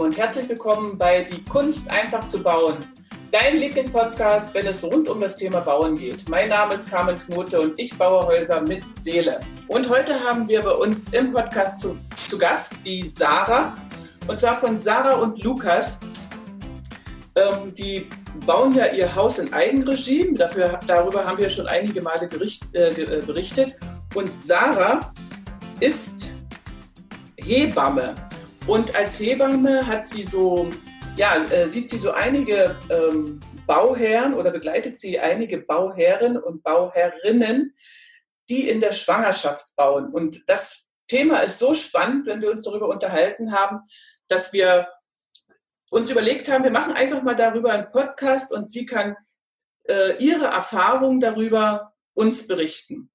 Lieben, und herzlich willkommen bei Die Kunst einfach zu bauen. Dein Lieblings-Podcast, wenn es rund um das Thema Bauen geht. Mein Name ist Carmen Knote und ich baue Häuser mit Seele. Und heute haben wir bei uns im Podcast zu, zu Gast die Sarah. Und zwar von Sarah und Lukas. Ähm, die bauen ja ihr Haus in Eigenregie. Dafür, darüber haben wir schon einige Male gericht, äh, äh berichtet. Und Sarah ist Hebamme. Und als Hebamme hat sie so, ja, äh, sieht sie so einige ähm, Bauherren oder begleitet sie einige Bauherren und Bauherrinnen, die in der Schwangerschaft bauen. Und das Thema ist so spannend, wenn wir uns darüber unterhalten haben, dass wir uns überlegt haben, wir machen einfach mal darüber einen Podcast und sie kann äh, ihre Erfahrungen darüber uns berichten.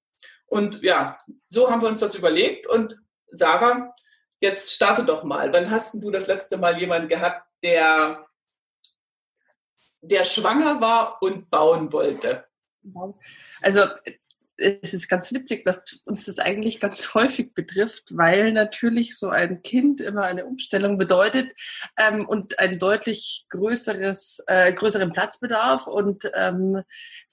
Und ja, so haben wir uns das überlegt. Und Sarah, jetzt starte doch mal. Wann hast du das letzte Mal jemanden gehabt, der, der schwanger war und bauen wollte? Also es ist ganz witzig, dass uns das eigentlich ganz häufig betrifft, weil natürlich so ein Kind immer eine Umstellung bedeutet ähm, und ein deutlich größeres, äh, größeren Platzbedarf und ähm,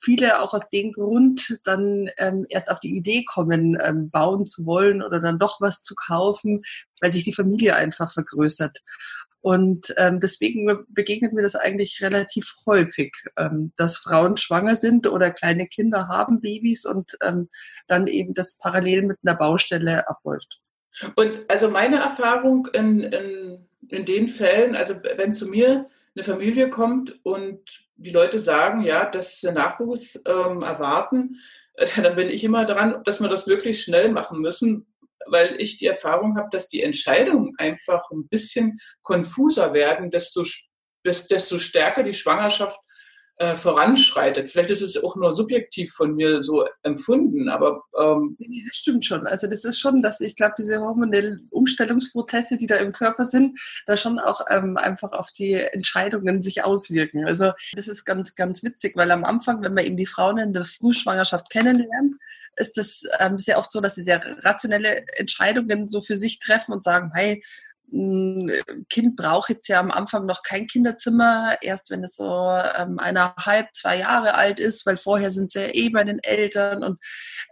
viele auch aus dem Grund dann ähm, erst auf die Idee kommen, ähm, bauen zu wollen oder dann doch was zu kaufen, weil sich die Familie einfach vergrößert. Und ähm, deswegen begegnet mir das eigentlich relativ häufig, ähm, dass Frauen schwanger sind oder kleine Kinder haben, Babys und ähm, dann eben das parallel mit einer Baustelle abläuft. Und also meine Erfahrung in, in, in den Fällen, also wenn zu mir eine Familie kommt und die Leute sagen, ja, dass sie Nachwuchs ähm, erwarten, dann bin ich immer dran, dass wir das wirklich schnell machen müssen, weil ich die Erfahrung habe, dass die Entscheidungen einfach ein bisschen konfuser werden, desto, desto stärker die Schwangerschaft äh, voranschreitet. Vielleicht ist es auch nur subjektiv von mir so empfunden, aber ähm das stimmt schon. Also das ist schon, dass ich glaube, diese hormonellen Umstellungsprozesse, die da im Körper sind, da schon auch ähm, einfach auf die Entscheidungen sich auswirken. Also das ist ganz, ganz witzig, weil am Anfang, wenn man eben die Frauen in der Frühschwangerschaft kennenlernt, ist es ähm, sehr oft so, dass sie sehr rationelle Entscheidungen so für sich treffen und sagen, hey, ein Kind braucht jetzt ja am Anfang noch kein Kinderzimmer, erst wenn es so ähm, eineinhalb, zwei Jahre alt ist, weil vorher sind sie ja eh bei den Eltern und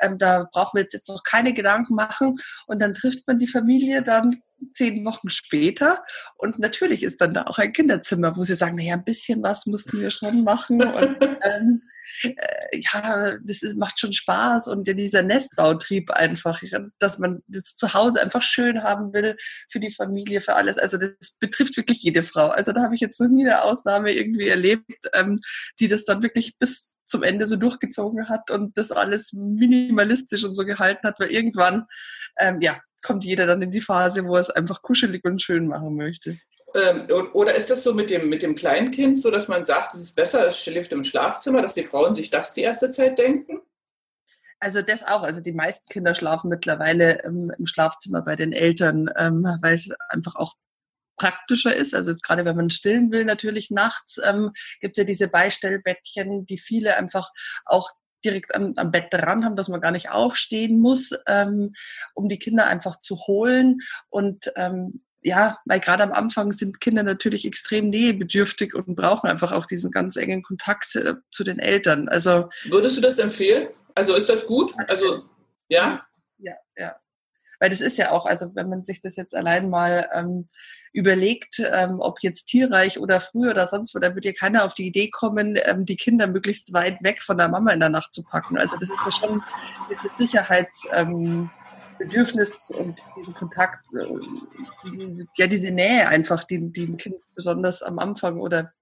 ähm, da brauchen wir jetzt noch keine Gedanken machen. Und dann trifft man die Familie dann zehn Wochen später und natürlich ist dann da auch ein Kinderzimmer, wo sie sagen, naja, ein bisschen was mussten wir schon machen und ähm, äh, ja, das ist, macht schon Spaß und ja, dieser Nestbautrieb einfach, dass man das zu Hause einfach schön haben will für die Familie, für alles. Also das betrifft wirklich jede Frau. Also da habe ich jetzt noch nie eine Ausnahme irgendwie erlebt, ähm, die das dann wirklich bis zum Ende so durchgezogen hat und das alles minimalistisch und so gehalten hat, weil irgendwann, ähm, ja, kommt jeder dann in die Phase, wo er es einfach kuschelig und schön machen möchte. Ähm, oder ist das so mit dem, mit dem Kleinkind, so dass man sagt, es ist besser, es schläft im Schlafzimmer, dass die Frauen sich das die erste Zeit denken? Also das auch. Also die meisten Kinder schlafen mittlerweile im, im Schlafzimmer bei den Eltern, ähm, weil es einfach auch praktischer ist. Also jetzt gerade wenn man stillen will, natürlich nachts ähm, gibt es ja diese Beistellbettchen, die viele einfach auch direkt am, am Bett dran haben, dass man gar nicht aufstehen muss, ähm, um die Kinder einfach zu holen. Und ähm, ja, weil gerade am Anfang sind Kinder natürlich extrem nähebedürftig und brauchen einfach auch diesen ganz engen Kontakt äh, zu den Eltern. Also würdest du das empfehlen? Also ist das gut? Also ja. Ja, ja. Weil das ist ja auch, also wenn man sich das jetzt allein mal ähm, überlegt, ähm, ob jetzt tierreich oder früh oder sonst wo, dann wird ja keiner auf die Idee kommen, ähm, die Kinder möglichst weit weg von der Mama in der Nacht zu packen. Also das ist ja schon dieses Sicherheits... Ähm, und diesen Kontakt, äh, diesen, ja, diese Nähe einfach, die, die ein Kind besonders am Anfang oder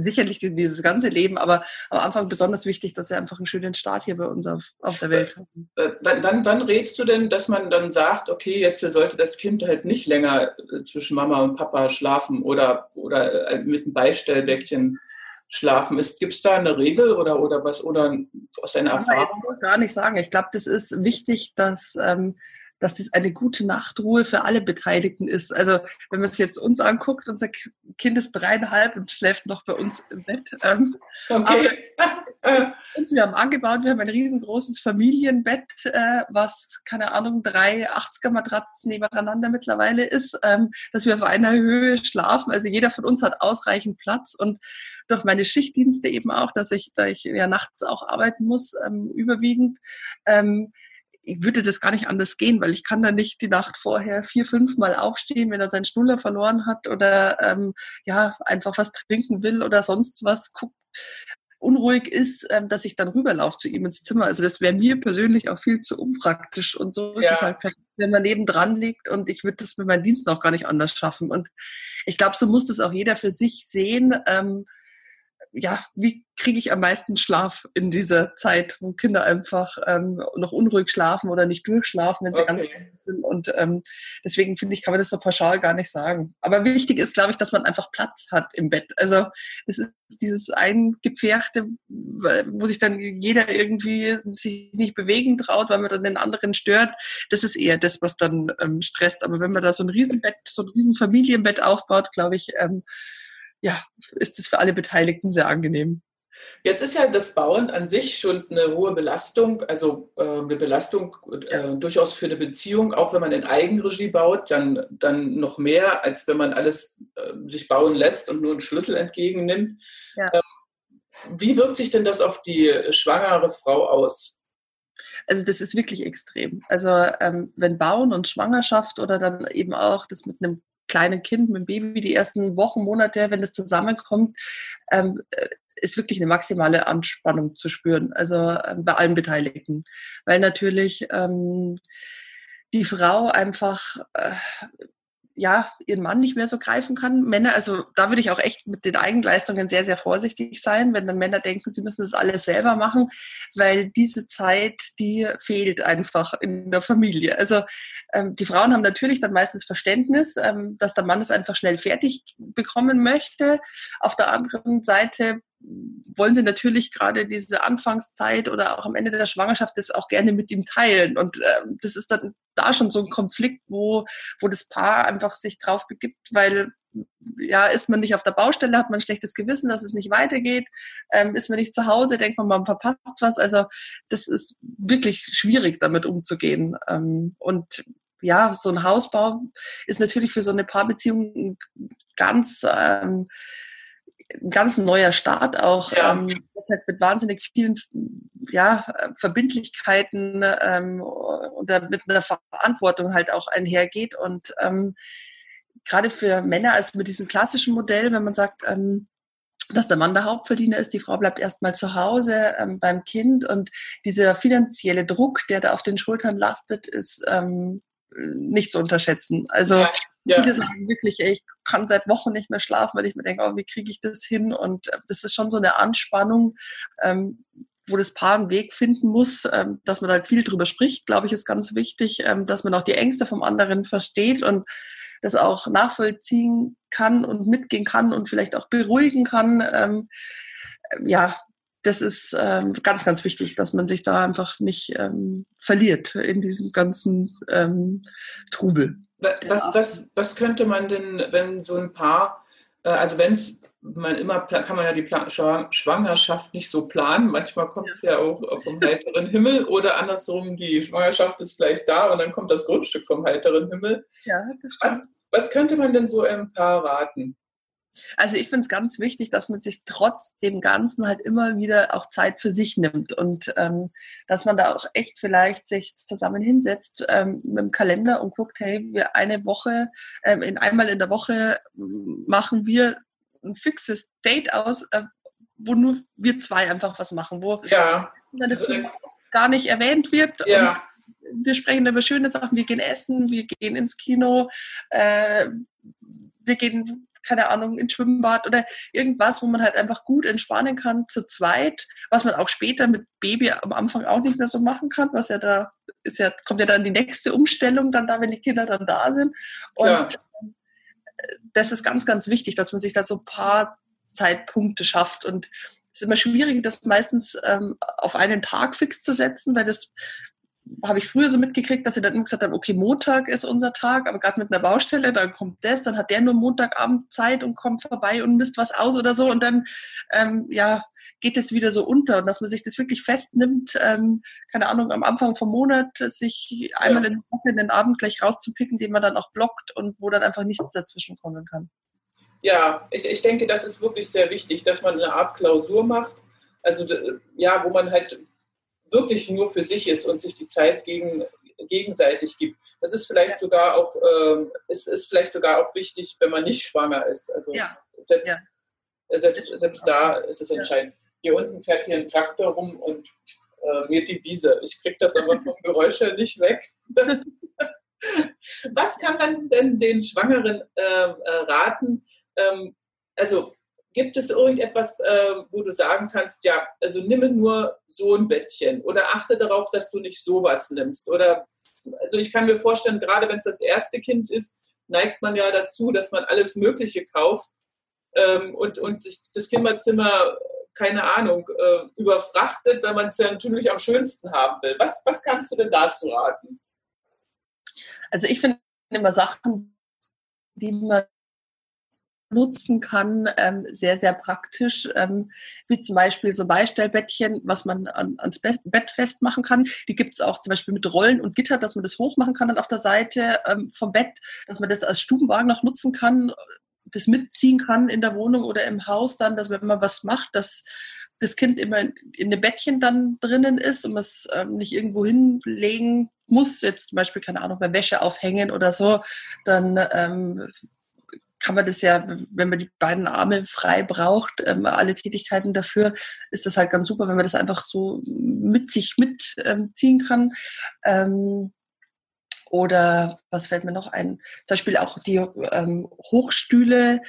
sicherlich dieses ganze Leben, aber am Anfang besonders wichtig, dass wir einfach einen schönen Start hier bei uns auf, auf der Welt haben. Äh, wann, wann, wann rätst du denn, dass man dann sagt, okay, jetzt sollte das Kind halt nicht länger äh, zwischen Mama und Papa schlafen oder, oder mit einem Beistellbäckchen schlafen ist. Gibt es da eine Regel oder, oder was oder aus deiner Erfahrung? Ich gar nicht sagen. Ich glaube, das ist wichtig, dass ähm, dass das eine gute Nachtruhe für alle Beteiligten ist. Also wenn man es jetzt uns anguckt, unser Kind ist dreieinhalb und schläft noch bei uns im Bett. Ähm, okay. Aber uns, wir haben angebaut, wir haben ein riesengroßes Familienbett, äh, was, keine Ahnung, drei 80er Matratzen nebeneinander mittlerweile ist, ähm, dass wir auf einer Höhe schlafen. Also jeder von uns hat ausreichend Platz und durch meine Schichtdienste eben auch, dass ich, da ich ja nachts auch arbeiten muss, ähm, überwiegend, ähm, ich würde das gar nicht anders gehen, weil ich kann da nicht die Nacht vorher vier, fünf Mal aufstehen, wenn er seinen Schnuller verloren hat oder ähm, ja einfach was trinken will oder sonst was guckt unruhig ist, ähm, dass ich dann rüberlaufe zu ihm ins Zimmer. Also das wäre mir persönlich auch viel zu unpraktisch. Und so ist ja. es halt, wenn man nebendran liegt und ich würde das mit meinen Diensten auch gar nicht anders schaffen. Und ich glaube, so muss das auch jeder für sich sehen. Ähm, ja, wie kriege ich am meisten Schlaf in dieser Zeit, wo Kinder einfach ähm, noch unruhig schlafen oder nicht durchschlafen, wenn sie okay. ganz sind. Und ähm, deswegen finde ich, kann man das so pauschal gar nicht sagen. Aber wichtig ist, glaube ich, dass man einfach Platz hat im Bett. Also es ist dieses eingepferchte, wo sich dann jeder irgendwie sich nicht bewegen traut, weil man dann den anderen stört. Das ist eher das, was dann ähm, stresst. Aber wenn man da so ein Riesenbett, so ein Riesenfamilienbett aufbaut, glaube ich, ähm, ja, ist es für alle Beteiligten sehr angenehm. Jetzt ist ja das Bauen an sich schon eine hohe Belastung, also äh, eine Belastung äh, durchaus für eine Beziehung, auch wenn man in Eigenregie baut, dann, dann noch mehr, als wenn man alles äh, sich bauen lässt und nur einen Schlüssel entgegennimmt. Ja. Ähm, wie wirkt sich denn das auf die schwangere Frau aus? Also das ist wirklich extrem. Also ähm, wenn Bauen und Schwangerschaft oder dann eben auch das mit einem kleinen Kind, mit dem Baby, die ersten Wochen, Monate, wenn das zusammenkommt, ähm, äh, ist wirklich eine maximale Anspannung zu spüren, also ähm, bei allen Beteiligten. Weil natürlich ähm, die Frau einfach äh, ja, ihren Mann nicht mehr so greifen kann. Männer, also da würde ich auch echt mit den Eigenleistungen sehr, sehr vorsichtig sein, wenn dann Männer denken, sie müssen das alles selber machen, weil diese Zeit, die fehlt einfach in der Familie. Also ähm, die Frauen haben natürlich dann meistens Verständnis, ähm, dass der Mann es einfach schnell fertig bekommen möchte. Auf der anderen Seite wollen sie natürlich gerade diese Anfangszeit oder auch am Ende der Schwangerschaft das auch gerne mit ihm teilen. Und äh, das ist dann da schon so ein Konflikt, wo, wo das Paar einfach sich drauf begibt, weil ja, ist man nicht auf der Baustelle, hat man ein schlechtes Gewissen, dass es nicht weitergeht, ähm, ist man nicht zu Hause, denkt man, man verpasst was. Also das ist wirklich schwierig, damit umzugehen. Ähm, und ja, so ein Hausbau ist natürlich für so eine Paarbeziehung ganz ähm, ganz neuer Start auch, ja. ähm, das halt mit wahnsinnig vielen ja, Verbindlichkeiten ähm, oder mit einer Verantwortung halt auch einhergeht. Und ähm, gerade für Männer, also mit diesem klassischen Modell, wenn man sagt, ähm, dass der Mann der Hauptverdiener ist, die Frau bleibt erstmal zu Hause ähm, beim Kind und dieser finanzielle Druck, der da auf den Schultern lastet, ist ähm, nicht zu unterschätzen. Also ja, ja. viele sagen wirklich, ey, ich kann seit Wochen nicht mehr schlafen, weil ich mir denke, oh, wie kriege ich das hin? Und äh, das ist schon so eine Anspannung, ähm, wo das Paar einen Weg finden muss, ähm, dass man halt viel drüber spricht, glaube ich, ist ganz wichtig, ähm, dass man auch die Ängste vom anderen versteht und das auch nachvollziehen kann und mitgehen kann und vielleicht auch beruhigen kann. Ähm, ja, das ist ähm, ganz, ganz wichtig, dass man sich da einfach nicht ähm, verliert in diesem ganzen ähm, Trubel. Was, was, was könnte man denn, wenn so ein Paar, äh, also wenn man immer, kann man ja die Plan Schwangerschaft nicht so planen, manchmal kommt es ja. ja auch vom heiteren Himmel oder andersrum, die Schwangerschaft ist vielleicht da und dann kommt das Grundstück vom heiteren Himmel. Ja. Was, was könnte man denn so im Paar raten? Also ich finde es ganz wichtig, dass man sich trotz dem Ganzen halt immer wieder auch Zeit für sich nimmt und ähm, dass man da auch echt vielleicht sich zusammen hinsetzt ähm, mit dem Kalender und guckt, hey, wir eine Woche, ähm, in einmal in der Woche machen wir ein fixes Date aus, äh, wo nur wir zwei einfach was machen, wo ja. das Thema gar nicht erwähnt wird. Ja. Und wir sprechen über schöne Sachen, wir gehen essen, wir gehen ins Kino, äh, wir gehen keine Ahnung, ins Schwimmbad oder irgendwas, wo man halt einfach gut entspannen kann zu zweit, was man auch später mit Baby am Anfang auch nicht mehr so machen kann, was ja da ist ja, kommt ja dann die nächste Umstellung dann da, wenn die Kinder dann da sind. Und ja. das ist ganz, ganz wichtig, dass man sich da so ein paar Zeitpunkte schafft und es ist immer schwierig, das meistens ähm, auf einen Tag fix zu setzen, weil das habe ich früher so mitgekriegt, dass sie dann immer gesagt haben, okay, Montag ist unser Tag, aber gerade mit einer Baustelle, dann kommt das, dann hat der nur Montagabend Zeit und kommt vorbei und misst was aus oder so und dann ähm, ja geht es wieder so unter und dass man sich das wirklich festnimmt, ähm, keine Ahnung, am Anfang vom Monat sich einmal in, in den Abend gleich rauszupicken, den man dann auch blockt und wo dann einfach nichts dazwischen kommen kann. Ja, ich, ich denke, das ist wirklich sehr wichtig, dass man eine Art Klausur macht. Also ja, wo man halt wirklich nur für sich ist und sich die Zeit gegen, gegenseitig gibt. Das ist vielleicht sogar auch, äh, ist, ist vielleicht sogar auch wichtig, wenn man nicht schwanger ist. Also ja. selbst, ja. selbst, selbst da ist es entscheidend. Hier unten fährt hier ein Traktor rum und äh, mäht die Wiese. Ich kriege das aber vom Geräusch her nicht weg. Was kann man denn den Schwangeren äh, äh raten? Ähm, also Gibt es irgendetwas, äh, wo du sagen kannst, ja, also nimm nur so ein Bettchen oder achte darauf, dass du nicht sowas nimmst? Oder also ich kann mir vorstellen, gerade wenn es das erste Kind ist, neigt man ja dazu, dass man alles Mögliche kauft ähm, und, und das Kinderzimmer, keine Ahnung, äh, überfrachtet, weil man es ja natürlich am schönsten haben will. Was, was kannst du denn dazu raten? Also ich finde immer Sachen, die man nutzen kann, ähm, sehr, sehr praktisch, ähm, wie zum Beispiel so Beistellbettchen, was man an, ans Bett festmachen kann. Die gibt es auch zum Beispiel mit Rollen und Gitter, dass man das hochmachen kann dann auf der Seite ähm, vom Bett, dass man das als Stubenwagen noch nutzen kann, das mitziehen kann in der Wohnung oder im Haus dann, dass wenn man was macht, dass das Kind immer in, dem Bettchen dann drinnen ist und man es ähm, nicht irgendwo hinlegen muss, jetzt zum Beispiel, keine Ahnung, bei Wäsche aufhängen oder so, dann ähm, kann man das ja, wenn man die beiden Arme frei braucht, ähm, alle Tätigkeiten dafür, ist das halt ganz super, wenn man das einfach so mit sich mitziehen ähm, kann. Ähm, oder was fällt mir noch ein? Zum Beispiel auch die ähm, Hochstühle,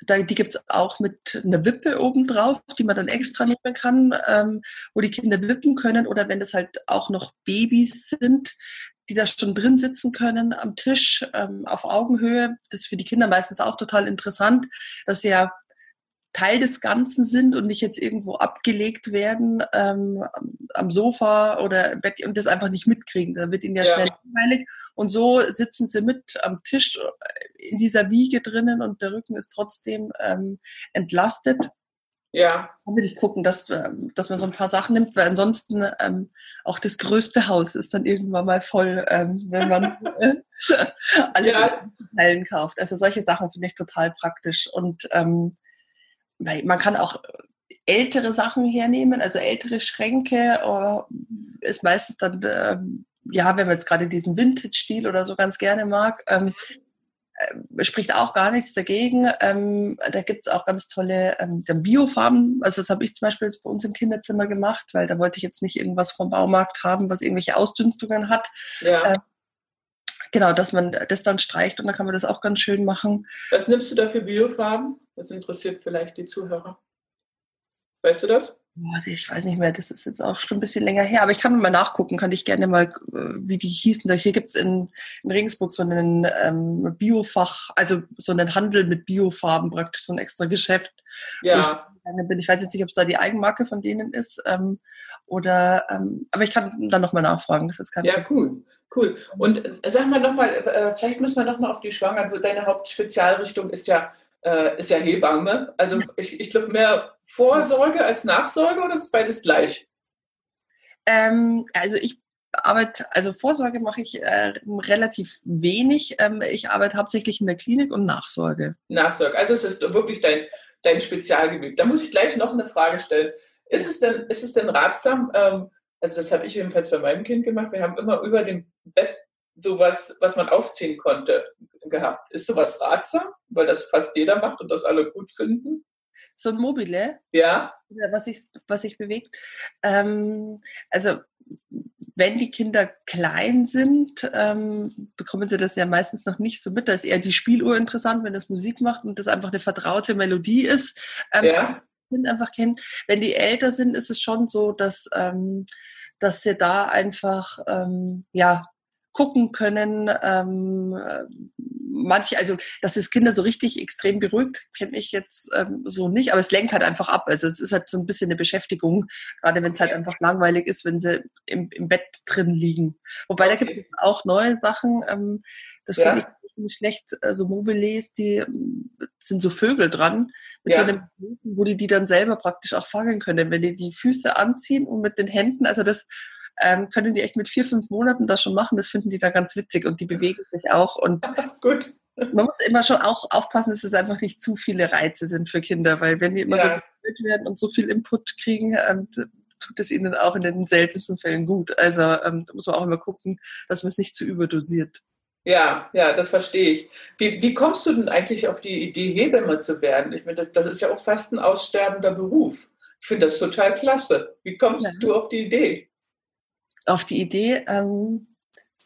da, die gibt's auch mit einer Wippe obendrauf, die man dann extra nehmen kann, ähm, wo die Kinder wippen können. Oder wenn das halt auch noch Babys sind, die da schon drin sitzen können am Tisch ähm, auf Augenhöhe. Das ist für die Kinder meistens auch total interessant, dass sie ja Teil des Ganzen sind und nicht jetzt irgendwo abgelegt werden ähm, am Sofa oder im Bett und das einfach nicht mitkriegen. Da wird ihnen ja, ja. schnell langweilig. Und so sitzen sie mit am Tisch in dieser Wiege drinnen und der Rücken ist trotzdem ähm, entlastet. Ja. Da würde ich gucken, dass, ähm, dass man so ein paar Sachen nimmt, weil ansonsten ähm, auch das größte Haus ist dann irgendwann mal voll, ähm, wenn man äh, alles ja. Teilen kauft. Also solche Sachen finde ich total praktisch. Und ähm, weil man kann auch ältere Sachen hernehmen, also ältere Schränke äh, ist meistens dann, äh, ja, wenn man jetzt gerade diesen Vintage-Stil oder so ganz gerne mag, ähm, äh, spricht auch gar nichts dagegen. Ähm, da gibt's auch ganz tolle ähm, Biofarben. Also das habe ich zum Beispiel bei uns im Kinderzimmer gemacht, weil da wollte ich jetzt nicht irgendwas vom Baumarkt haben, was irgendwelche Ausdünstungen hat. Ja. Ähm, genau, dass man das dann streicht und dann kann man das auch ganz schön machen. Was nimmst du da für Biofarben? Das interessiert vielleicht die Zuhörer. Weißt du das? Ich weiß nicht mehr, das ist jetzt auch schon ein bisschen länger her, aber ich kann mal nachgucken, kann ich gerne mal, äh, wie die hießen. Hier gibt es in, in, Regensburg so einen ähm, Biofach, also so einen Handel mit Biofarben praktisch, so ein extra Geschäft. Ja. Ich, bin. ich weiß jetzt nicht, ob es da die Eigenmarke von denen ist ähm, oder, ähm, aber ich kann dann nochmal nachfragen. Das ist kein ja, cool. Cool. Und äh, sag mal nochmal, äh, vielleicht müssen wir nochmal auf die Schwanger. Deine Hauptspezialrichtung ist ja äh, ist ja Hebamme. Also ich, ich glaube mehr Vorsorge als Nachsorge oder ist beides gleich? Ähm, also ich arbeite, also Vorsorge mache ich äh, relativ wenig. Ähm, ich arbeite hauptsächlich in der Klinik und Nachsorge. Nachsorge. Also es ist wirklich dein, dein Spezialgebiet. Da muss ich gleich noch eine Frage stellen. Ist es denn, ist es denn ratsam, ähm, also das habe ich jedenfalls bei meinem Kind gemacht, wir haben immer über dem Bett sowas, was man aufziehen konnte, gehabt. Ist sowas ratsam, weil das fast jeder macht und das alle gut finden? So ein Mobile? Ja. Was sich, was sich bewegt. Ähm, also wenn die Kinder klein sind, ähm, bekommen sie das ja meistens noch nicht so mit. Da ist eher die Spieluhr interessant, wenn das Musik macht und das einfach eine vertraute Melodie ist. Ähm, ja. Kind einfach kennen. Wenn die älter sind, ist es schon so, dass, ähm, dass sie da einfach ähm, ja gucken können, ähm, manche, also dass das Kinder so richtig extrem beruhigt, kenne ich jetzt ähm, so nicht, aber es lenkt halt einfach ab. Also es ist halt so ein bisschen eine Beschäftigung, gerade wenn es halt einfach langweilig ist, wenn sie im, im Bett drin liegen. Wobei okay. da gibt es auch neue Sachen. Ähm, das ja. finde ich nicht schlecht, also Mobiles, die ähm, sind so Vögel dran, mit ja. so einem wo die die dann selber praktisch auch fangen können, wenn die die Füße anziehen und mit den Händen, also das ähm, können die echt mit vier, fünf Monaten das schon machen. Das finden die da ganz witzig und die bewegen sich auch. Und gut. Man muss immer schon auch aufpassen, dass es einfach nicht zu viele Reize sind für Kinder, weil wenn die immer ja. so werden und so viel Input kriegen, ähm, tut es ihnen auch in den seltensten Fällen gut. Also ähm, da muss man auch immer gucken, dass man es nicht zu überdosiert. Ja, ja, das verstehe ich. Wie, wie kommst du denn eigentlich auf die Idee, Hebamme zu werden? Ich meine, das, das ist ja auch fast ein aussterbender Beruf. Ich finde das total klasse. Wie kommst ja. du auf die Idee? Auf die Idee, ähm,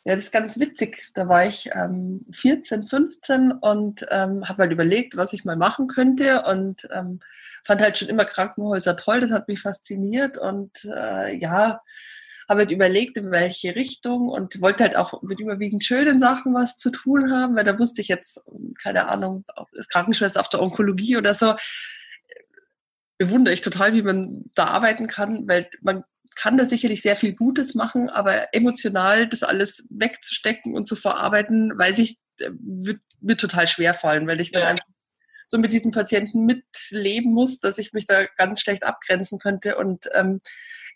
ja, das ist ganz witzig. Da war ich ähm, 14, 15 und ähm, habe halt überlegt, was ich mal machen könnte und ähm, fand halt schon immer Krankenhäuser toll. Das hat mich fasziniert und äh, ja, habe halt überlegt, in welche Richtung und wollte halt auch mit überwiegend schönen Sachen was zu tun haben, weil da wusste ich jetzt, keine Ahnung, ist Krankenschwester auf der Onkologie oder so, bewundere ich total, wie man da arbeiten kann, weil man kann da sicherlich sehr viel Gutes machen, aber emotional das alles wegzustecken und zu verarbeiten, weiß ich, äh, wird mir total schwer fallen, weil ich dann ja. einfach so mit diesen Patienten mitleben muss, dass ich mich da ganz schlecht abgrenzen könnte. Und ähm,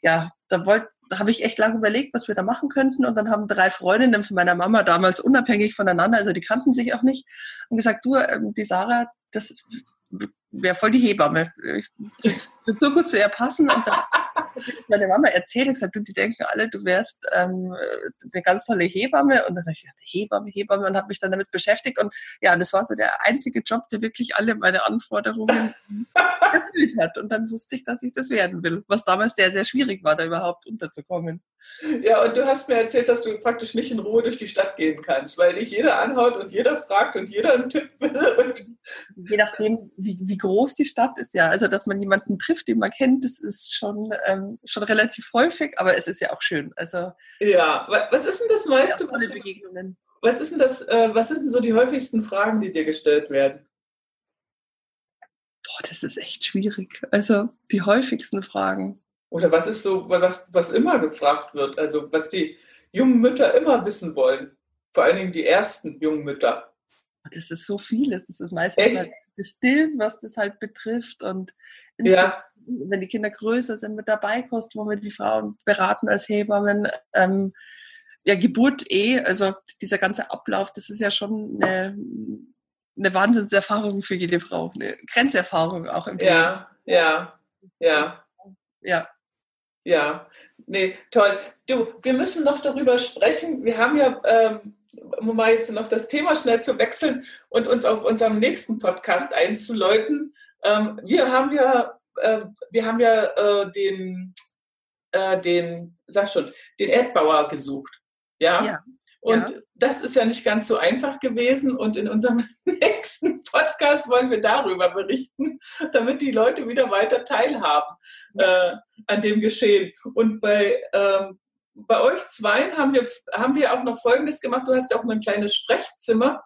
ja, da wollte da habe ich echt lange überlegt, was wir da machen könnten. Und dann haben drei Freundinnen von meiner Mama damals unabhängig voneinander, also die kannten sich auch nicht, und gesagt, du, ähm, die Sarah, das wäre voll die Hebamme. Ich würde so gut zu ihr passen. Und dann ist meine Mama erzählt und gesagt, du, die denken alle, du wärst ähm, eine ganz tolle Hebamme. Und dann habe ich gedacht, Hebamme, Hebamme und habe mich dann damit beschäftigt. Und ja, das war so der einzige Job, der wirklich alle meine Anforderungen erfüllt hat. Und dann wusste ich, dass ich das werden will, was damals sehr, sehr schwierig war, da überhaupt unterzukommen. Ja, und du hast mir erzählt, dass du praktisch nicht in Ruhe durch die Stadt gehen kannst, weil dich jeder anhaut und jeder fragt und jeder einen Tipp will. Je nachdem, wie, wie groß die Stadt ist, ja. Also, dass man jemanden trifft, den man kennt, das ist schon, ähm, schon relativ häufig, aber es ist ja auch schön. Also, ja, was ist denn das meiste? Was, Begegnungen. was ist denn das, äh, was sind denn so die häufigsten Fragen, die dir gestellt werden? Boah, das ist echt schwierig. Also, die häufigsten Fragen. Oder was ist so, was, was immer gefragt wird, also was die jungen Mütter immer wissen wollen, vor allen Dingen die ersten jungen Mütter. Das ist so vieles, das ist meistens Echt? halt das Stillen, was das halt betrifft und ja. wenn die Kinder größer sind mit dabei kosten, wo wir die Frauen beraten als Hebammen, ähm, ja, Geburt eh, also dieser ganze Ablauf, das ist ja schon eine, eine Wahnsinnserfahrung für jede Frau, eine Grenzerfahrung auch im Leben. Ja, ja, ja. Ja, nee, toll. Du, wir müssen noch darüber sprechen. Wir haben ja, ähm, um mal jetzt noch das Thema schnell zu wechseln und uns auf unserem nächsten Podcast einzuläuten. Ähm, wir haben ja, äh, wir haben ja äh, den, äh, den, sag schon, den Erdbauer gesucht. Ja. ja. Und ja. das ist ja nicht ganz so einfach gewesen. Und in unserem nächsten Podcast wollen wir darüber berichten, damit die Leute wieder weiter teilhaben äh, an dem Geschehen. Und bei, ähm, bei euch zweien haben wir, haben wir auch noch Folgendes gemacht. Du hast ja auch ein kleines Sprechzimmer,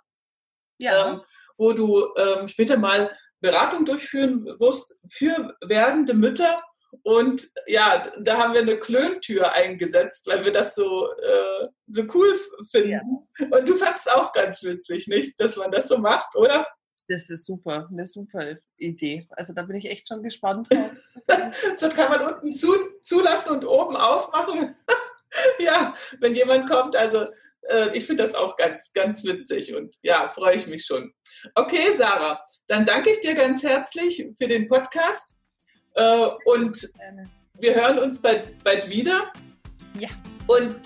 ja. ähm, wo du ähm, später mal Beratung durchführen wirst für werdende Mütter und ja, da haben wir eine Klöntür eingesetzt, weil wir das so, äh, so cool finden. Ja. Und du fandest auch ganz witzig, nicht, dass man das so macht, oder? Das ist super, eine super Idee. Also da bin ich echt schon gespannt so kann man unten zu, zulassen und oben aufmachen. ja, wenn jemand kommt, also äh, ich finde das auch ganz, ganz witzig und ja, freue ich mich schon. Okay, Sarah, dann danke ich dir ganz herzlich für den Podcast. Äh, und wir hören uns bald, bald wieder. Ja. Und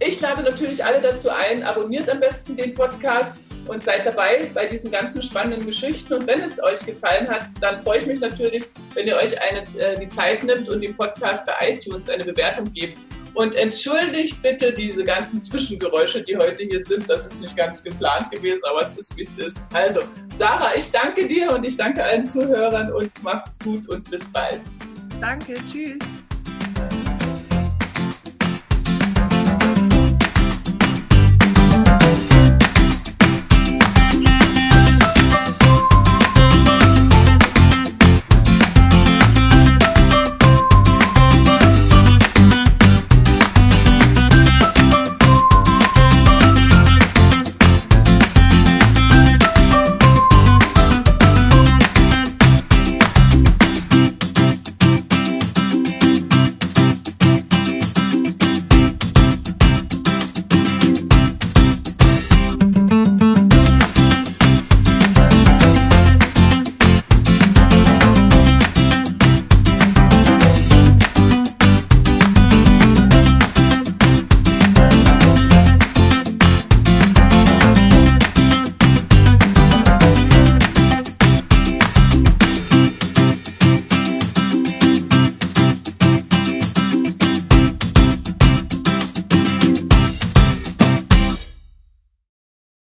ich lade natürlich alle dazu ein, abonniert am besten den Podcast und seid dabei bei diesen ganzen spannenden Geschichten. Und wenn es euch gefallen hat, dann freue ich mich natürlich, wenn ihr euch eine, äh, die Zeit nimmt und dem Podcast bei iTunes eine Bewertung gebt. Und entschuldigt bitte diese ganzen Zwischengeräusche, die heute hier sind. Das ist nicht ganz geplant gewesen, aber es ist, wie es ist. Also, Sarah, ich danke dir und ich danke allen Zuhörern und macht's gut und bis bald. Danke, tschüss.